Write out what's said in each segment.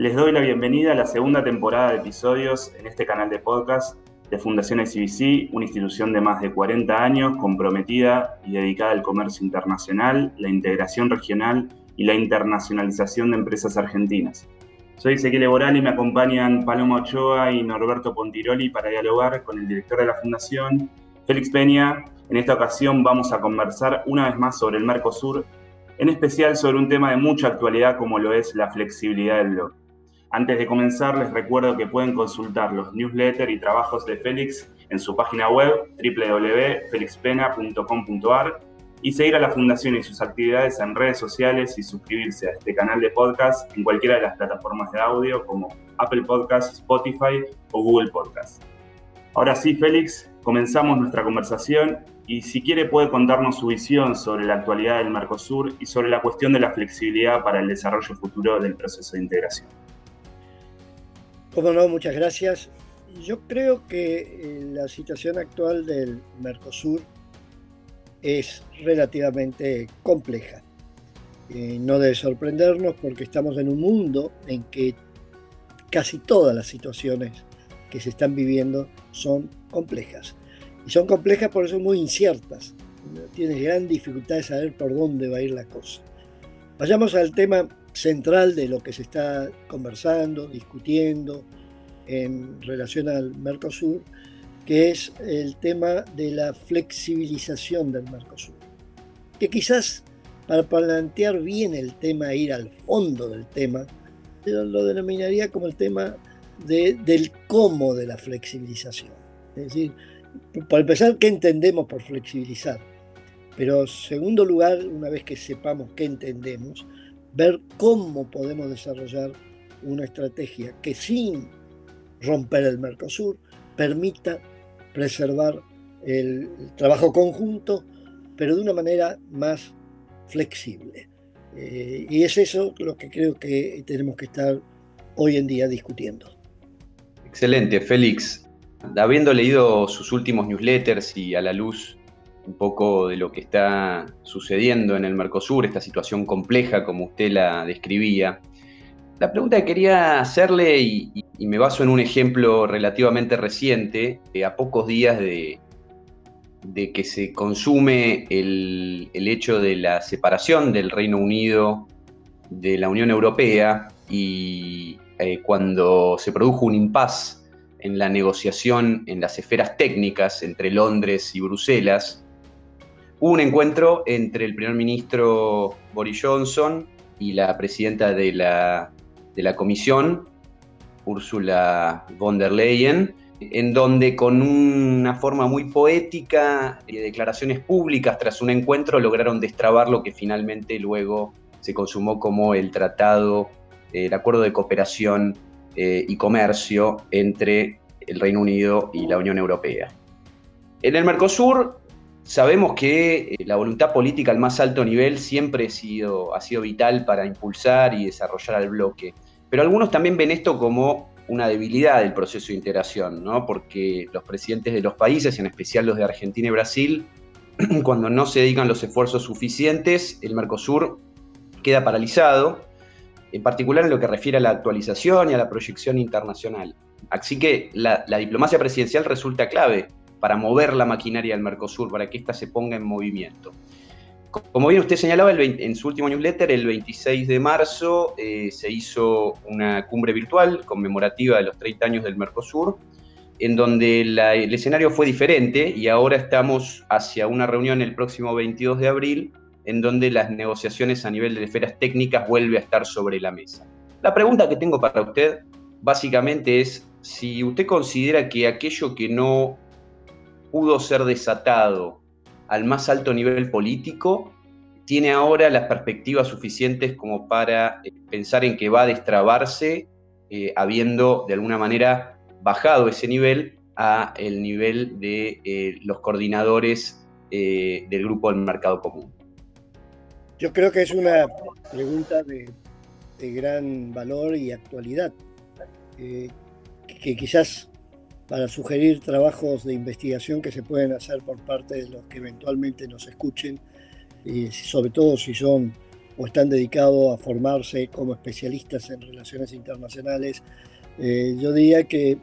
Les doy la bienvenida a la segunda temporada de episodios en este canal de podcast de Fundación ICBC, una institución de más de 40 años comprometida y dedicada al comercio internacional, la integración regional y la internacionalización de empresas argentinas. Soy Ezequiel Eboral y me acompañan Paloma Ochoa y Norberto Pontiroli para dialogar con el director de la Fundación, Félix Peña. En esta ocasión vamos a conversar una vez más sobre el Mercosur, en especial sobre un tema de mucha actualidad como lo es la flexibilidad del blog. Antes de comenzar, les recuerdo que pueden consultar los newsletters y trabajos de Félix en su página web www.felixpena.com.ar y seguir a la Fundación y sus actividades en redes sociales y suscribirse a este canal de podcast en cualquiera de las plataformas de audio como Apple Podcasts, Spotify o Google Podcasts. Ahora sí, Félix, comenzamos nuestra conversación y si quiere puede contarnos su visión sobre la actualidad del Mercosur y sobre la cuestión de la flexibilidad para el desarrollo futuro del proceso de integración. Como no, muchas gracias. Yo creo que eh, la situación actual del Mercosur es relativamente compleja. Eh, no debe sorprendernos porque estamos en un mundo en que casi todas las situaciones que se están viviendo son complejas. Y son complejas por eso muy inciertas. Tienes gran dificultad de saber por dónde va a ir la cosa. Vayamos al tema central de lo que se está conversando, discutiendo en relación al Mercosur, que es el tema de la flexibilización del Mercosur. Que quizás para plantear bien el tema, ir al fondo del tema, lo denominaría como el tema del cómo de la flexibilización. Es decir, para empezar, ¿qué entendemos por flexibilizar? Pero segundo lugar, una vez que sepamos qué entendemos, ver cómo podemos desarrollar una estrategia que sin romper el Mercosur permita preservar el trabajo conjunto, pero de una manera más flexible. Eh, y es eso lo que creo que tenemos que estar hoy en día discutiendo. Excelente, Félix. Habiendo leído sus últimos newsletters y a la luz un poco de lo que está sucediendo en el Mercosur, esta situación compleja como usted la describía. La pregunta que quería hacerle, y, me baso en un ejemplo relativamente reciente, a pocos días de, que se consume el, hecho de la separación del Reino Unido de la Unión Europea y eh, cuando se produjo un impasse en la negociación en las esferas técnicas entre Londres y Bruselas, Hubo un encuentro entre el primer ministro Boris Johnson y la presidenta de la, de la comisión, Ursula von der Leyen, en donde con una forma muy poética de declaraciones públicas tras un encuentro lograron destrabar lo que finalmente luego se consumó como el tratado, el acuerdo de cooperación eh, y comercio entre el Reino Unido y la Unión Europea. En el Mercosur Sabemos que eh, la voluntad política al más alto nivel siempre ha sido, ha sido vital para impulsar y desarrollar al bloque, pero algunos también ven esto como una debilidad del proceso de integración, ¿no? porque los presidentes de los países, en especial los de Argentina y Brasil, cuando no se dedican los esfuerzos suficientes, el Mercosur queda paralizado, en particular en lo que refiere a la actualización y a la proyección internacional. Así que la, la diplomacia presidencial resulta clave para mover la maquinaria del Mercosur, para que ésta se ponga en movimiento. Como bien usted señalaba en su último newsletter, el 26 de marzo eh, se hizo una cumbre virtual conmemorativa de los 30 años del Mercosur, en donde el escenario fue diferente y ahora estamos hacia una reunión el próximo 22 de abril, en donde las negociaciones a nivel de esferas técnicas vuelven a estar sobre la mesa. La pregunta que tengo para usted básicamente es si usted considera que aquello que no pudo ser desatado al más alto nivel político, tiene ahora las perspectivas suficientes como para eh, pensar en que va a destrabarse, eh, habiendo de alguna manera bajado ese nivel a el nivel de eh, los coordinadores del grupo del mercado común. Yo creo que es una pregunta de, de gran valor y actualidad, que quizás para sugerir trabajos de investigación que se pueden hacer por parte de los que eventualmente nos escuchen, y sobre todo si son o están dedicados a formarse como especialistas en relaciones internacionales. Eh, yo diría que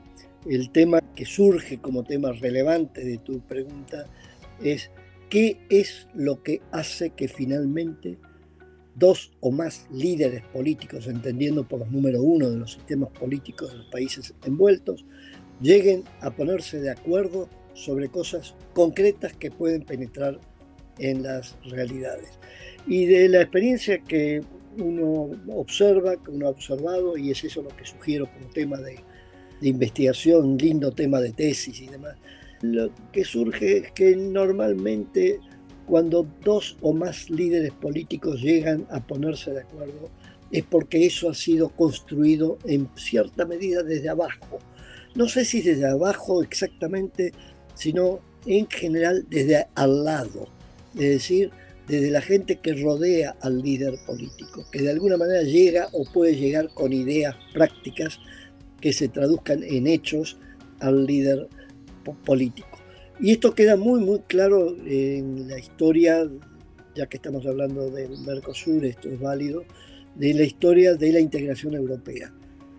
el tema que surge como tema relevante de tu pregunta es qué es lo que hace que finalmente dos o más líderes políticos, entendiendo por los número uno de los sistemas políticos de los países envueltos, lleguen a ponerse de acuerdo sobre cosas concretas que pueden penetrar en las realidades. Y de la experiencia que uno observa, que uno ha observado, y es eso lo que sugiero como tema de, de investigación, lindo tema de tesis y demás, lo que surge es que normalmente cuando dos o más líderes políticos llegan a ponerse de acuerdo, es porque eso ha sido construido en cierta medida desde abajo. No sé si desde abajo exactamente, sino en general desde al lado, es decir, desde la gente que rodea al líder político, que de alguna manera llega o puede llegar con ideas prácticas que se traduzcan en hechos al líder político. Y esto queda muy, muy claro en la historia, ya que estamos hablando del Mercosur, esto es válido, de la historia de la integración europea.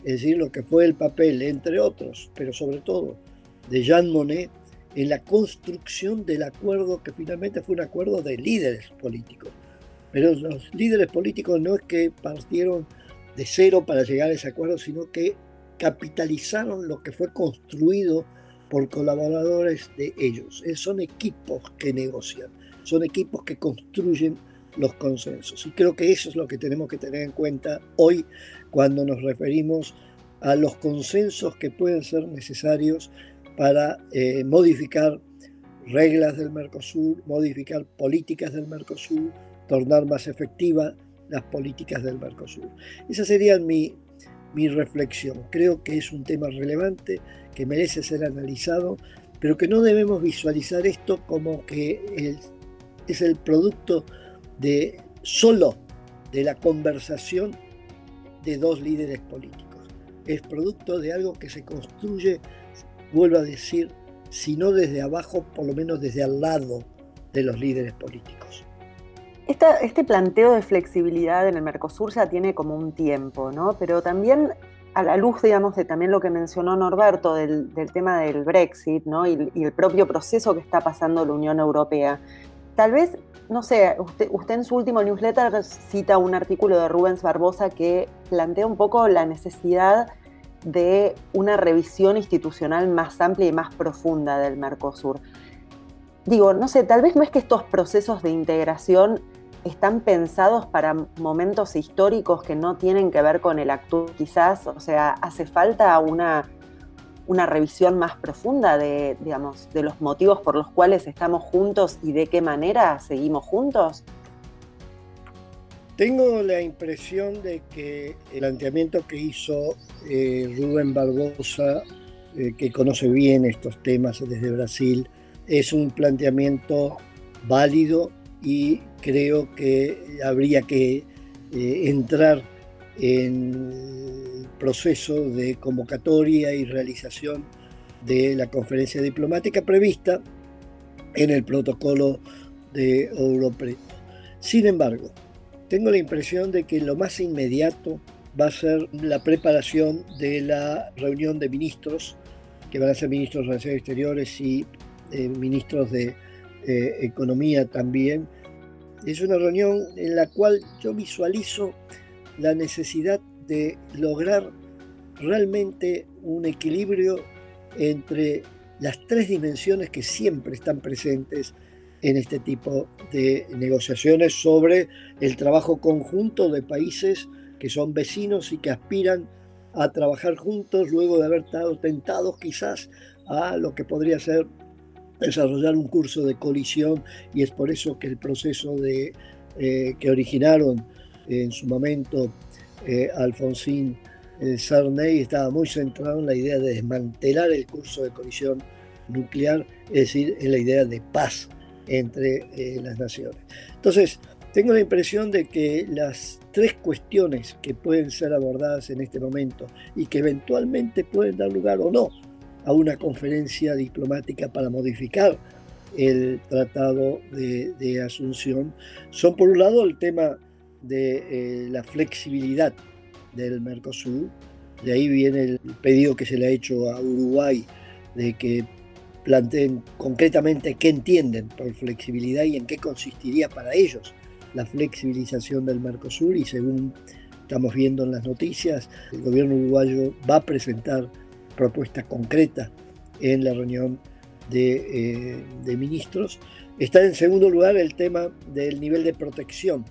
Es decir, lo que fue el papel, entre otros, pero sobre todo, de Jean Monnet en la construcción del acuerdo que finalmente fue un acuerdo de líderes políticos. Pero los líderes políticos no es que partieron de cero para llegar a ese acuerdo, sino que capitalizaron lo que fue construido por colaboradores de ellos. Eh, son equipos que negocian, son equipos que construyen los consensos. Y creo que eso es lo que tenemos que tener en cuenta hoy cuando nos referimos a los consensos que pueden ser necesarios para eh, modificar reglas del Mercosur, modificar políticas del Mercosur, tornar más efectivas las políticas del Mercosur. Esa sería mi, mi reflexión. Creo que es un tema relevante que merece ser analizado, pero que no debemos visualizar esto como que es el producto de solo de la conversación de dos líderes políticos. Es producto de algo que se construye, vuelvo a decir, si no desde abajo, por lo menos desde al lado de los líderes políticos. este planteo de flexibilidad en el Mercosur ya tiene como un tiempo, ¿no? Pero también a la luz, digamos, de también lo que mencionó Norberto del, tema del Brexit, ¿no? Y, y, el propio proceso que está pasando la Unión Europea. Tal vez, no sé, usted, en su último newsletter cita un artículo de Rubens Barbosa que plantea un poco la necesidad de una revisión institucional más amplia y más profunda del Mercosur. Digo, no sé, tal vez no es que estos procesos de integración están pensados para momentos históricos que no tienen que ver con el actual, quizás, o sea, hace falta una, una revisión más profunda de, digamos, de los motivos por los cuales estamos juntos y de qué manera seguimos juntos? Tengo la impresión de que el planteamiento que hizo eh, Rubén Barbosa, eh, que conoce bien estos temas desde Brasil, es un planteamiento válido y creo que habría que eh, entrar en proceso de convocatoria y realización de la conferencia diplomática prevista en el protocolo de Europre. Sin embargo, tengo la impresión de que lo más inmediato va a ser la preparación de la reunión de ministros, que van a ser ministros de Relaciones Exteriores y eh, ministros de eh, Economía también, es una reunión en la cual yo visualizo la necesidad de lograr realmente un equilibrio entre las tres dimensiones que siempre están presentes en este tipo de negociaciones sobre el trabajo conjunto de países que son vecinos y que aspiran a trabajar juntos luego de haber estado tentados quizás a lo que podría ser desarrollar un curso de colisión y es por eso que el proceso de, eh, que originaron en su momento eh, Alfonsín eh, Sarney estaba muy centrado en la idea de desmantelar el curso de colisión nuclear, es decir, en la idea de paz entre las naciones. Entonces, tengo la impresión de que las tres cuestiones que pueden ser abordadas en este momento y que eventualmente pueden dar lugar o no a una conferencia diplomática para modificar el tratado de, Asunción son por un lado el tema de eh, la flexibilidad del Mercosur. De ahí viene el pedido que se le ha hecho a Uruguay de que planteen concretamente qué entienden por flexibilidad y en qué consistiría para ellos la flexibilización del Mercosur y según estamos viendo en las noticias, el gobierno uruguayo va a presentar propuestas concretas en la reunión eh, de ministros. Está en segundo lugar el tema del nivel de protección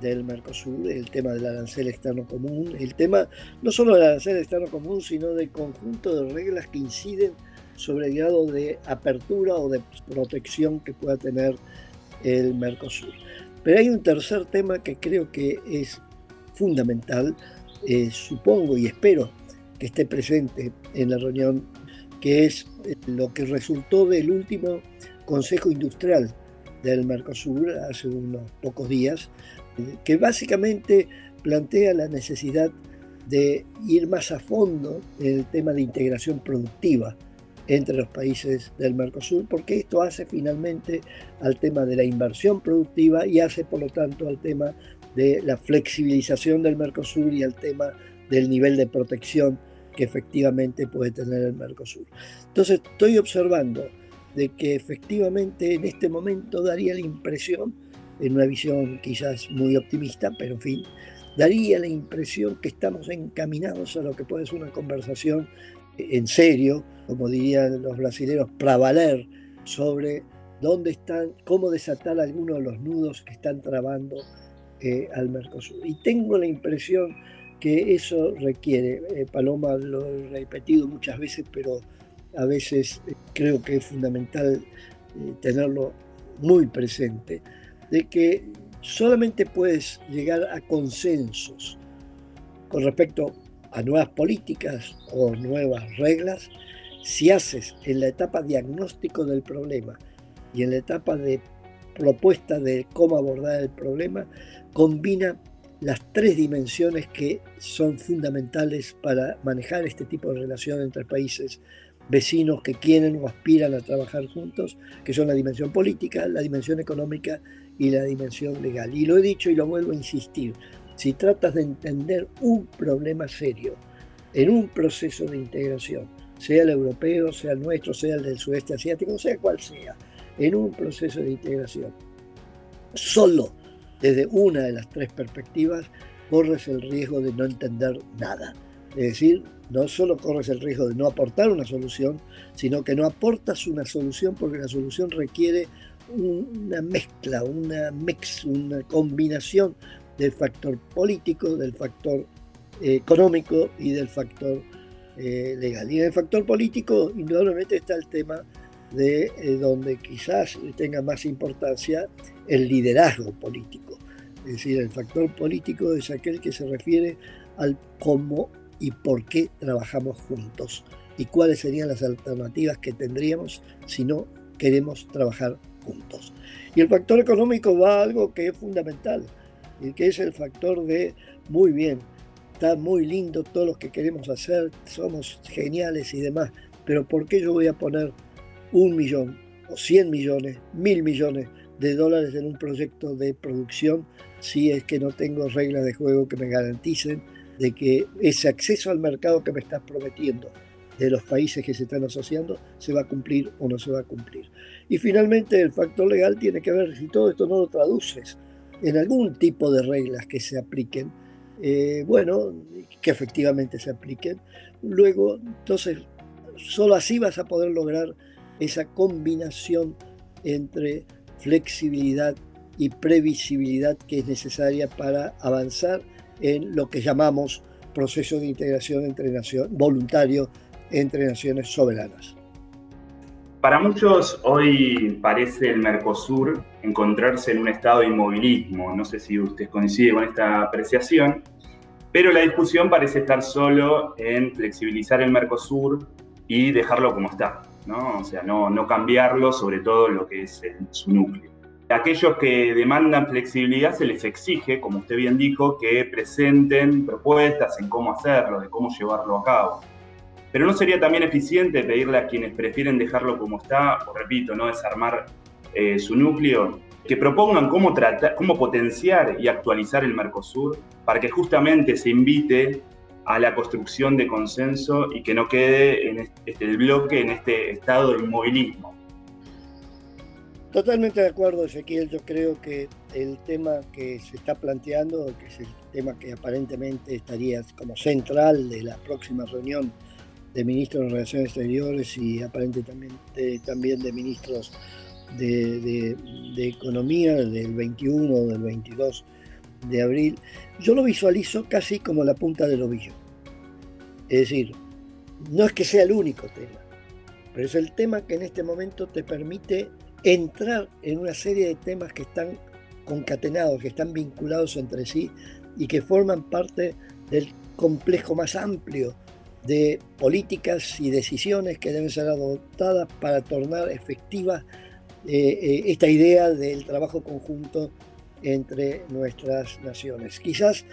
del Mercosur, el tema del arancel externo común, el tema no solo del arancel externo común, sino del conjunto de reglas que inciden sobre el grado de apertura o de protección que pueda tener el Mercosur. Pero hay un tercer tema que creo que es fundamental, eh, supongo y espero que esté presente en la reunión, que es lo que resultó del último Consejo Industrial del Mercosur hace unos pocos días, que básicamente plantea la necesidad de ir más a fondo en el tema de integración productiva entre los países del Mercosur, porque esto hace finalmente al tema de la inversión productiva y hace por lo tanto al tema de la flexibilización del Mercosur y al tema del nivel de protección que efectivamente puede tener el Mercosur. Entonces estoy observando de que efectivamente en este momento daría la impresión, en una visión quizás muy optimista, pero en fin, daría la impresión que estamos encaminados a lo que puede ser una conversación en serio, como dirían los brasileños, para valer sobre dónde están, cómo desatar algunos de los nudos que están trabando eh, al Mercosur. Y tengo la impresión que eso requiere, eh, Paloma lo he repetido muchas veces, pero a veces eh, creo que es fundamental tenerlo muy presente, de que solamente puedes llegar a consensos con respecto a nuevas políticas o nuevas reglas si haces en la etapa diagnóstico del problema y en la etapa de propuesta de cómo abordar el problema, combina las tres dimensiones que son fundamentales para manejar este tipo de relación entre países vecinos que quieren o aspiran a trabajar juntos, que son la dimensión política, la dimensión económica y la dimensión legal. Y lo he dicho y lo vuelvo a insistir, si tratas de entender un problema serio en un proceso de integración, sea el europeo, sea el nuestro, sea el del sudeste asiático, sea cual sea, en un proceso de integración, solo desde una de las tres perspectivas, corres el riesgo de no entender nada. Es decir, no solo corres el riesgo de no aportar una solución, sino que no aportas una solución porque la solución requiere una mezcla, una mix, una combinación del factor político, del factor eh, económico y del factor eh, legal. Y en el factor político, indudablemente está el tema de eh, donde quizás tenga más importancia el liderazgo político. Es decir, el factor político es aquel que se refiere al cómo y por qué trabajamos juntos y cuáles serían las alternativas que tendríamos si no queremos trabajar Y el factor económico va a algo que es fundamental, y que es el factor de, muy bien, está muy lindo todo lo que queremos hacer, somos geniales y demás, pero ¿por qué yo voy a poner un millón o cien millones, mil millones de dólares en un proyecto de producción si es que no tengo reglas de juego que me garanticen de que ese acceso al mercado que me estás prometiendo de los países que se están asociando se va a cumplir o no se va a cumplir. Y finalmente el factor legal tiene que ver si todo esto no lo traduces en algún tipo de reglas que se apliquen, eh, bueno, que efectivamente se apliquen. Luego, entonces, solo así vas a poder lograr esa combinación entre flexibilidad y previsibilidad que es necesaria para avanzar en lo que llamamos proceso de integración entre naciones, voluntario entre naciones soberanas. Para muchos hoy parece el Mercosur encontrarse en un estado de inmovilismo. No sé si usted coincide con esta apreciación, pero la discusión parece estar solo en flexibilizar el Mercosur y dejarlo como está, ¿no? O sea, no, no cambiarlo, sobre todo lo que es su núcleo. Aquellos que demandan flexibilidad se les exige, como usted bien dijo, que presenten propuestas en cómo hacerlo, de cómo llevarlo a cabo. Pero no sería también eficiente pedirle a quienes prefieren dejarlo como está, o repito, no desarmar eh, su núcleo, que propongan cómo, tratar, cómo potenciar y actualizar el Mercosur para que justamente se invite a la construcción de consenso y que no quede este, el bloque en este estado de inmovilismo. Totalmente de acuerdo, Ezequiel. Yo creo que el tema que se está planteando, que es el tema que aparentemente estaría como central de la próxima reunión de ministros de Relaciones Exteriores y aparentemente también de ministros de, Economía del 21 o del 22 de abril, yo lo visualizo casi como la punta del ovillo. Es decir, no es que sea el único tema, pero es el tema que en este momento te permite entrar en una serie de temas que están concatenados, que están vinculados entre sí y que forman parte del complejo más amplio de políticas y decisiones que deben ser adoptadas para tornar efectiva eh, eh, esta idea del trabajo conjunto entre nuestras naciones. Quizás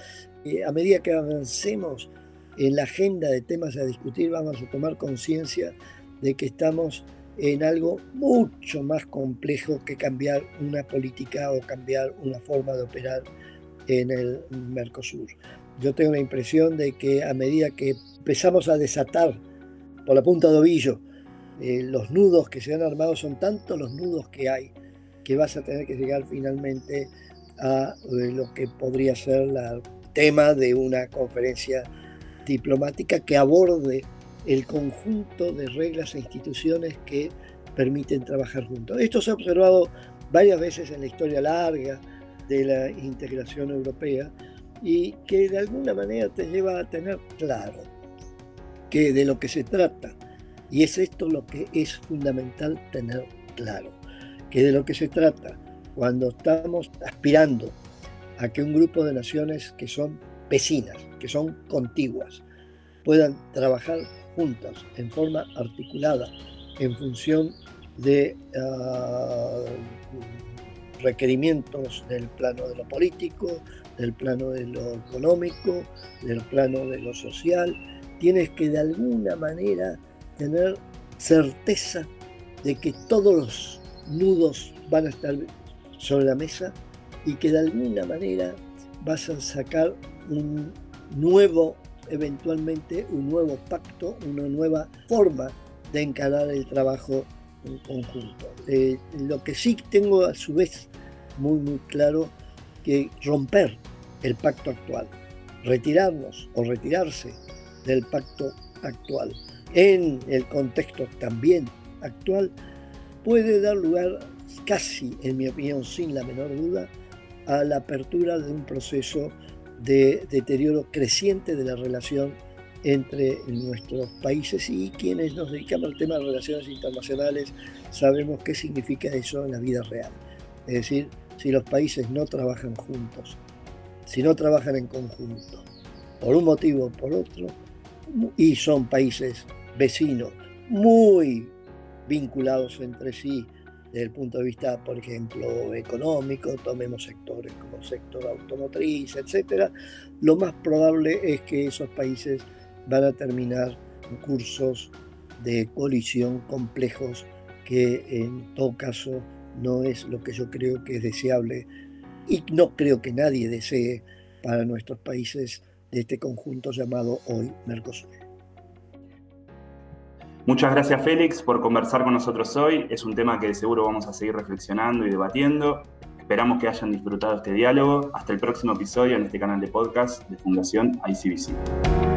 eh, a medida que avancemos en la agenda de temas a discutir, vamos a tomar conciencia de que estamos en algo mucho más complejo que cambiar una política o cambiar una forma de operar en el Mercosur. Yo tengo la impresión de que a medida que empezamos a desatar por la punta de ovillo eh, los nudos que se han armado, son tantos los nudos que hay que vas a tener que llegar finalmente a eh, lo que podría ser el tema de una conferencia diplomática que aborde el conjunto de reglas e instituciones que permiten trabajar juntos. Esto se ha observado varias veces en la historia larga de la integración europea y que de alguna manera te lleva a tener claro que de lo que se trata, y es esto lo que es fundamental tener claro, que de lo que se trata cuando estamos aspirando a que un grupo de naciones que son vecinas, que son contiguas, puedan trabajar juntas en forma articulada en función de ah, requerimientos del plano de lo político, del plano de lo económico, del plano de lo social. Tienes que de alguna manera tener certeza de que todos los nudos van a estar sobre la mesa y que de alguna manera vas a sacar un nuevo, eventualmente un nuevo pacto, una nueva forma de encarar el trabajo en conjunto. Eh, lo que sí tengo a su vez muy muy claro que romper el pacto actual, retirarnos o retirarse del pacto actual en el contexto también actual, puede dar lugar casi, en mi opinión, sin la menor duda, a la apertura de un proceso de deterioro creciente de la relación entre nuestros países y quienes nos dedicamos al tema de relaciones internacionales sabemos qué significa eso en la vida real. Es decir, si los países no trabajan juntos, si no trabajan en conjunto, por un motivo o por otro, y son países vecinos muy vinculados entre sí desde el punto de vista, por ejemplo, económico, tomemos sectores como el sector automotriz, etcétera, lo más probable es que esos países van a terminar cursos de colisión complejos que en todo caso no es lo que yo creo que es deseable y no creo que nadie desee para nuestros países de este conjunto llamado hoy Mercosur. Muchas gracias Félix por conversar con nosotros hoy. Es un tema que seguro vamos a seguir reflexionando y debatiendo. Esperamos que hayan disfrutado este diálogo. Hasta el próximo episodio en este canal de podcast de Fundación ICBC.